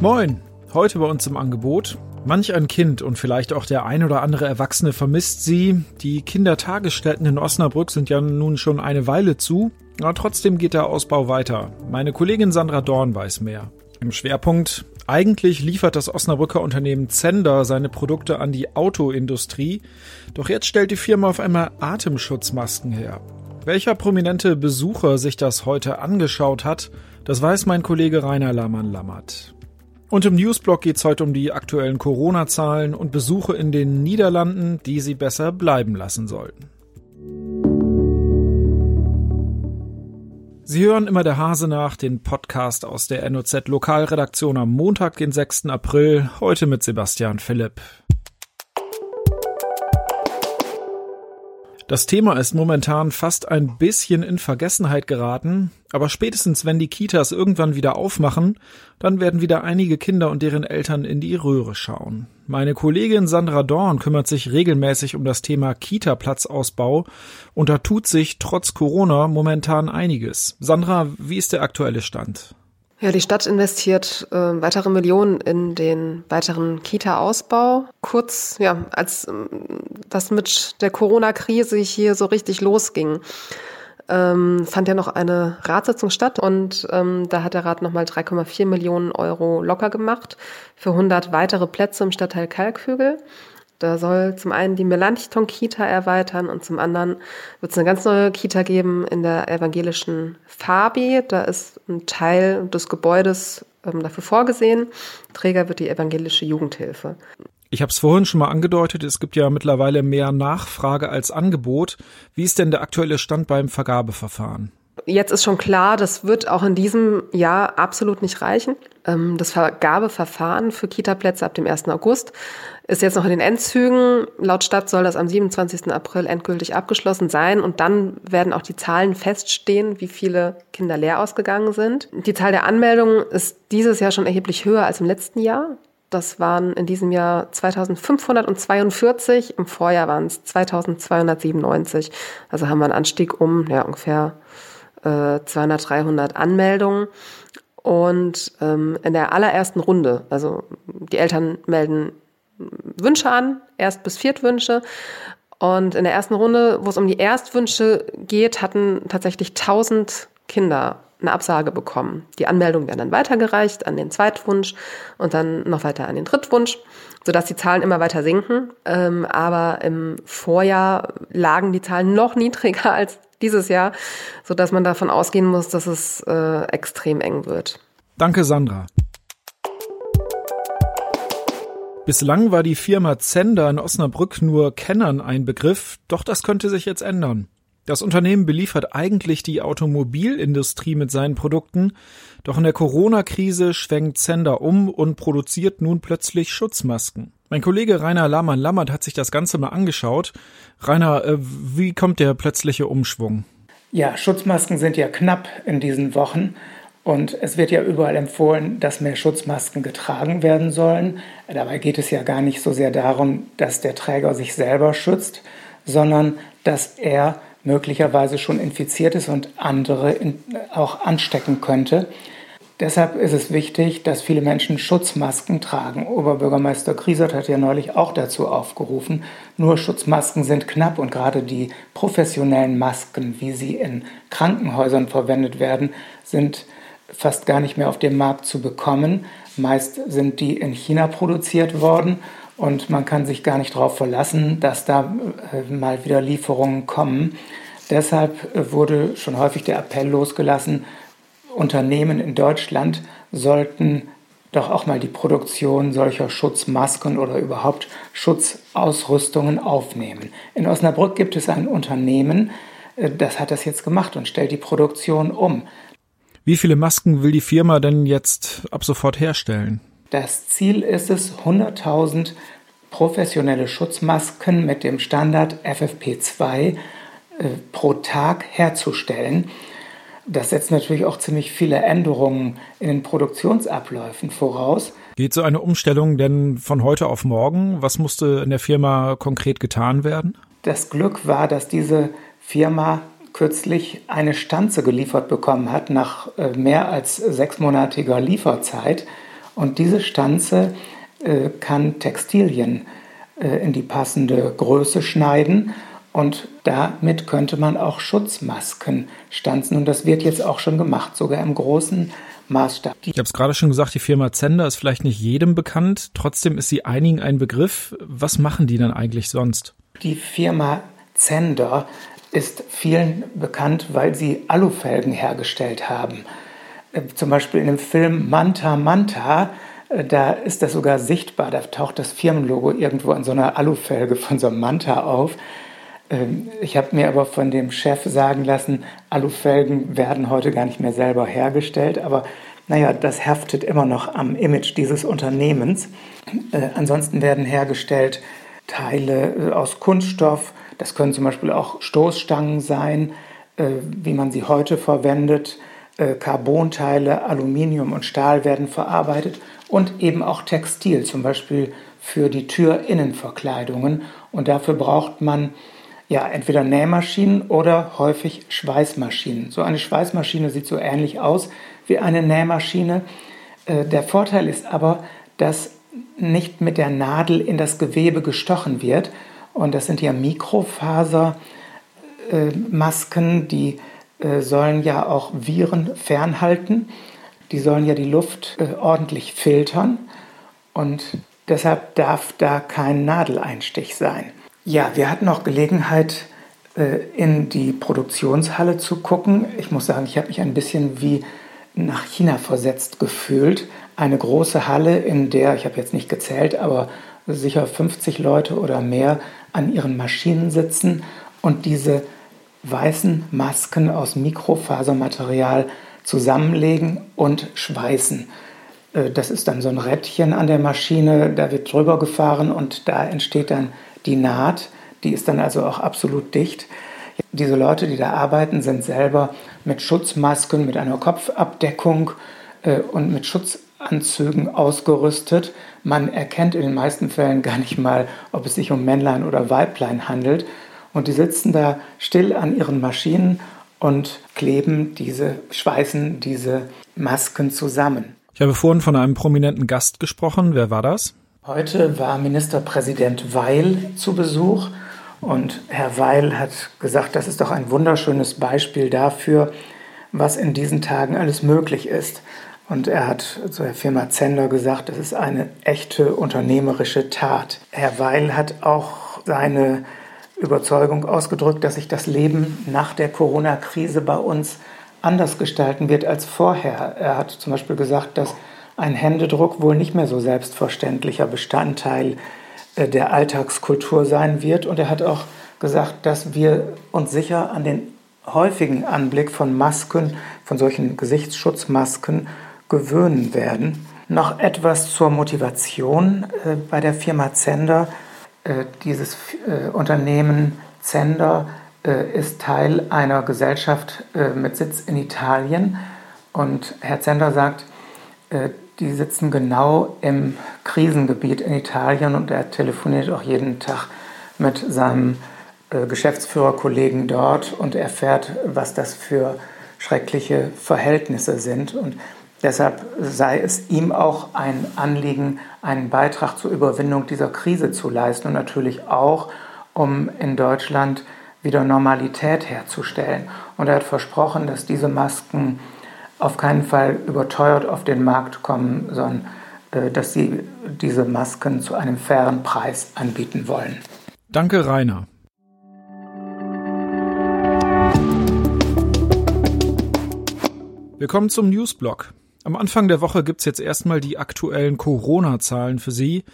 Moin, heute bei uns im Angebot. Manch ein Kind und vielleicht auch der ein oder andere Erwachsene vermisst sie. Die Kindertagesstätten in Osnabrück sind ja nun schon eine Weile zu, aber trotzdem geht der Ausbau weiter. Meine Kollegin Sandra Dorn weiß mehr. Im Schwerpunkt eigentlich liefert das Osnabrücker Unternehmen Zender seine Produkte an die Autoindustrie, doch jetzt stellt die Firma auf einmal Atemschutzmasken her. Welcher prominente Besucher sich das heute angeschaut hat, das weiß mein Kollege Rainer Lammann-Lammert. Und im Newsblog geht es heute um die aktuellen Corona-Zahlen und Besuche in den Niederlanden, die Sie besser bleiben lassen sollten. Sie hören immer der Hase nach, den Podcast aus der NOZ Lokalredaktion am Montag, den 6. April, heute mit Sebastian Philipp. Das Thema ist momentan fast ein bisschen in Vergessenheit geraten, aber spätestens wenn die Kitas irgendwann wieder aufmachen, dann werden wieder einige Kinder und deren Eltern in die Röhre schauen. Meine Kollegin Sandra Dorn kümmert sich regelmäßig um das Thema Kita-Platzausbau und da tut sich trotz Corona momentan einiges. Sandra, wie ist der aktuelle Stand? Ja, die Stadt investiert äh, weitere Millionen in den weiteren Kita-Ausbau. Kurz, ja, als äh, das mit der Corona-Krise hier so richtig losging, ähm, fand ja noch eine Ratssitzung statt und ähm, da hat der Rat nochmal 3,4 Millionen Euro locker gemacht für 100 weitere Plätze im Stadtteil Kalkhügel. Da soll zum einen die Melanchthon-Kita erweitern und zum anderen wird es eine ganz neue Kita geben in der evangelischen Fabi. Da ist ein Teil des Gebäudes ähm, dafür vorgesehen. Träger wird die evangelische Jugendhilfe. Ich habe es vorhin schon mal angedeutet, es gibt ja mittlerweile mehr Nachfrage als Angebot. Wie ist denn der aktuelle Stand beim Vergabeverfahren? Jetzt ist schon klar, das wird auch in diesem Jahr absolut nicht reichen. Ähm, das Vergabeverfahren für Kita-Plätze ab dem 1. August ist jetzt noch in den Endzügen. Laut Stadt soll das am 27. April endgültig abgeschlossen sein und dann werden auch die Zahlen feststehen, wie viele Kinder leer ausgegangen sind. Die Zahl der Anmeldungen ist dieses Jahr schon erheblich höher als im letzten Jahr. Das waren in diesem Jahr 2542, im Vorjahr waren es 2297. Also haben wir einen Anstieg um ja, ungefähr äh, 200, 300 Anmeldungen. Und ähm, in der allerersten Runde, also die Eltern melden Wünsche an, Erst- bis Viertwünsche. Und in der ersten Runde, wo es um die Erstwünsche geht, hatten tatsächlich 1000 Kinder eine Absage bekommen. Die Anmeldungen werden dann weitergereicht an den Zweitwunsch und dann noch weiter an den Drittwunsch, sodass die Zahlen immer weiter sinken. Ähm, aber im Vorjahr lagen die Zahlen noch niedriger als dieses Jahr, sodass man davon ausgehen muss, dass es äh, extrem eng wird. Danke, Sandra. Bislang war die Firma Zender in Osnabrück nur Kennern ein Begriff, doch das könnte sich jetzt ändern. Das Unternehmen beliefert eigentlich die Automobilindustrie mit seinen Produkten, doch in der Corona-Krise schwenkt Zender um und produziert nun plötzlich Schutzmasken. Mein Kollege Rainer Lahmann-Lammert hat sich das Ganze mal angeschaut. Rainer, äh, wie kommt der plötzliche Umschwung? Ja, Schutzmasken sind ja knapp in diesen Wochen. Und es wird ja überall empfohlen, dass mehr Schutzmasken getragen werden sollen. Dabei geht es ja gar nicht so sehr darum, dass der Träger sich selber schützt, sondern dass er möglicherweise schon infiziert ist und andere auch anstecken könnte. Deshalb ist es wichtig, dass viele Menschen Schutzmasken tragen. Oberbürgermeister Griesert hat ja neulich auch dazu aufgerufen. Nur Schutzmasken sind knapp und gerade die professionellen Masken, wie sie in Krankenhäusern verwendet werden, sind fast gar nicht mehr auf dem Markt zu bekommen. Meist sind die in China produziert worden und man kann sich gar nicht darauf verlassen, dass da äh, mal wieder Lieferungen kommen. Deshalb äh, wurde schon häufig der Appell losgelassen, Unternehmen in Deutschland sollten doch auch mal die Produktion solcher Schutzmasken oder überhaupt Schutzausrüstungen aufnehmen. In Osnabrück gibt es ein Unternehmen, äh, das hat das jetzt gemacht und stellt die Produktion um. Wie viele Masken will die Firma denn jetzt ab sofort herstellen? Das Ziel ist es, 100.000 professionelle Schutzmasken mit dem Standard FFP2 äh, pro Tag herzustellen. Das setzt natürlich auch ziemlich viele Änderungen in den Produktionsabläufen voraus. Geht so eine Umstellung denn von heute auf morgen? Was musste in der Firma konkret getan werden? Das Glück war, dass diese Firma kürzlich eine Stanze geliefert bekommen hat nach äh, mehr als sechsmonatiger Lieferzeit. Und diese Stanze äh, kann Textilien äh, in die passende Größe schneiden und damit könnte man auch Schutzmasken stanzen. Und das wird jetzt auch schon gemacht, sogar im großen Maßstab. Ich habe es gerade schon gesagt, die Firma Zender ist vielleicht nicht jedem bekannt. Trotzdem ist sie einigen ein Begriff. Was machen die dann eigentlich sonst? Die Firma Zender ist vielen bekannt, weil sie Alufelgen hergestellt haben. Äh, zum Beispiel in dem Film Manta Manta, äh, da ist das sogar sichtbar. Da taucht das Firmenlogo irgendwo an so einer Alufelge von so einem Manta auf. Ähm, ich habe mir aber von dem Chef sagen lassen, Alufelgen werden heute gar nicht mehr selber hergestellt, aber naja, das haftet immer noch am Image dieses Unternehmens. Äh, ansonsten werden hergestellt Teile äh, aus Kunststoff, das können zum Beispiel auch Stoßstangen sein, äh, wie man sie heute verwendet. Äh, Carbonteile, Aluminium und Stahl werden verarbeitet und eben auch Textil, zum Beispiel für die Türinnenverkleidungen. Und dafür braucht man ja, entweder Nähmaschinen oder häufig Schweißmaschinen. So eine Schweißmaschine sieht so ähnlich aus wie eine Nähmaschine. Äh, der Vorteil ist aber, dass nicht mit der Nadel in das Gewebe gestochen wird. Und das sind ja Mikrofasermasken, die äh, sollen ja auch Viren fernhalten. Die sollen ja die Luft äh, ordentlich filtern. Und deshalb darf da kein Nadeleinstich sein. Ja, wir hatten auch Gelegenheit, äh, in die Produktionshalle zu gucken. Ich muss sagen, ich habe mich ein bisschen wie nach China versetzt gefühlt. Eine große Halle, in der, ich habe jetzt nicht gezählt, aber sicher 50 Leute oder mehr an ihren Maschinen sitzen und diese weißen Masken aus Mikrofasermaterial zusammenlegen und schweißen. Äh, das ist dann so ein Rädchen an der Maschine, da wird drüber gefahren und da entsteht dann die Naht, die ist dann also auch absolut dicht. Diese Leute, die da arbeiten, sind selber mit Schutzmasken, mit einer Kopfabdeckung äh, und mit Schutzanzügen ausgerüstet. Man erkennt in den meisten Fällen gar nicht mal, ob es sich um Männlein oder Weiblein handelt. Und die sitzen da still an ihren Maschinen und kleben diese, schweißen diese Masken zusammen. Ich habe vorhin von einem prominenten Gast gesprochen. Wer war das? Heute war Ministerpräsident Weil zu Besuch und Herr Weil hat gesagt, das ist doch ein wunderschönes Beispiel dafür, was in diesen Tagen alles möglich ist. Und er hat zu der Firma Zender gesagt, das ist eine echte unternehmerische Tat. Herr Weil hat auch seine Überzeugung ausgedrückt, dass sich das Leben nach der Corona-Krise bei uns anders gestalten wird als vorher. Er hat zum Beispiel gesagt, dass ein Händedruck wohl nicht mehr so selbstverständlicher Bestandteil äh, der Alltagskultur sein wird. Und er hat auch gesagt, dass wir uns sicher an den häufigen Anblick von Masken, von solchen Gesichtsschutzmasken gewöhnen werden. Noch etwas zur Motivation äh, bei der Firma Zender. Äh, dieses Unternehmen Zender ist Teil einer Gesellschaft mit Sitz in Italien. Und Herr Zender sagt, die sitzen genau im Krisengebiet in Italien und er telefoniert auch jeden Tag mit seinem äh, Geschäftsführerkollegen dort und erfährt, was das für schreckliche Verhältnisse sind. Und deshalb sei es ihm auch ein Anliegen, einen Beitrag zur Überwindung dieser Krise zu leisten und natürlich auch, um in Deutschland wieder Normalität herzustellen. Und er hat versprochen, dass diese Masken auf keinen Fall überteuert auf den Markt kommen, sondern äh, dass sie diese Masken zu einem fairen Preis anbieten wollen. Danke, Rainer. Wir kommen zum Newsblock. Am Anfang der Woche gibt es jetzt erstmal die aktuellen Corona-Zahlen für Sie.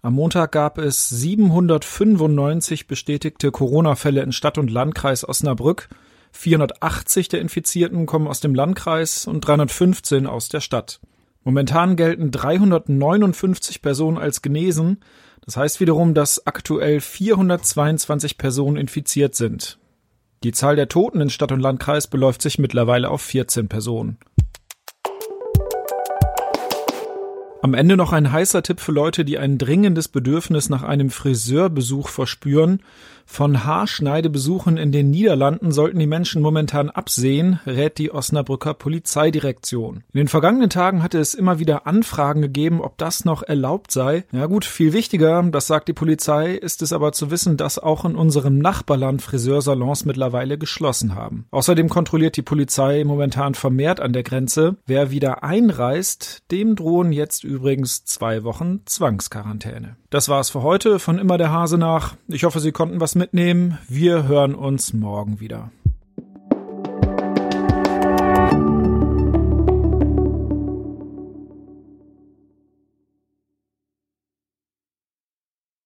Am Montag gab es 795 bestätigte Corona-Fälle in Stadt und Landkreis Osnabrück. 480 der Infizierten kommen aus dem Landkreis und 315 aus der Stadt. Momentan gelten 359 Personen als genesen. Das heißt wiederum, dass aktuell 422 Personen infiziert sind. Die Zahl der Toten in Stadt und Landkreis beläuft sich mittlerweile auf 14 Personen. Am Ende noch ein heißer Tipp für Leute, die ein dringendes Bedürfnis nach einem Friseurbesuch verspüren. Von Haarschneidebesuchen in den Niederlanden sollten die Menschen momentan absehen, rät die Osnabrücker Polizeidirektion. In den vergangenen Tagen hatte es immer wieder Anfragen gegeben, ob das noch erlaubt sei. Ja gut, viel wichtiger, das sagt die Polizei, ist es aber zu wissen, dass auch in unserem Nachbarland Friseursalons mittlerweile geschlossen haben. Außerdem kontrolliert die Polizei momentan vermehrt an der Grenze. Wer wieder einreist, dem drohen jetzt übrigens zwei Wochen Zwangsquarantäne. Das war's für heute von immer der Hase nach. Ich hoffe, Sie konnten was mitnehmen. Wir hören uns morgen wieder.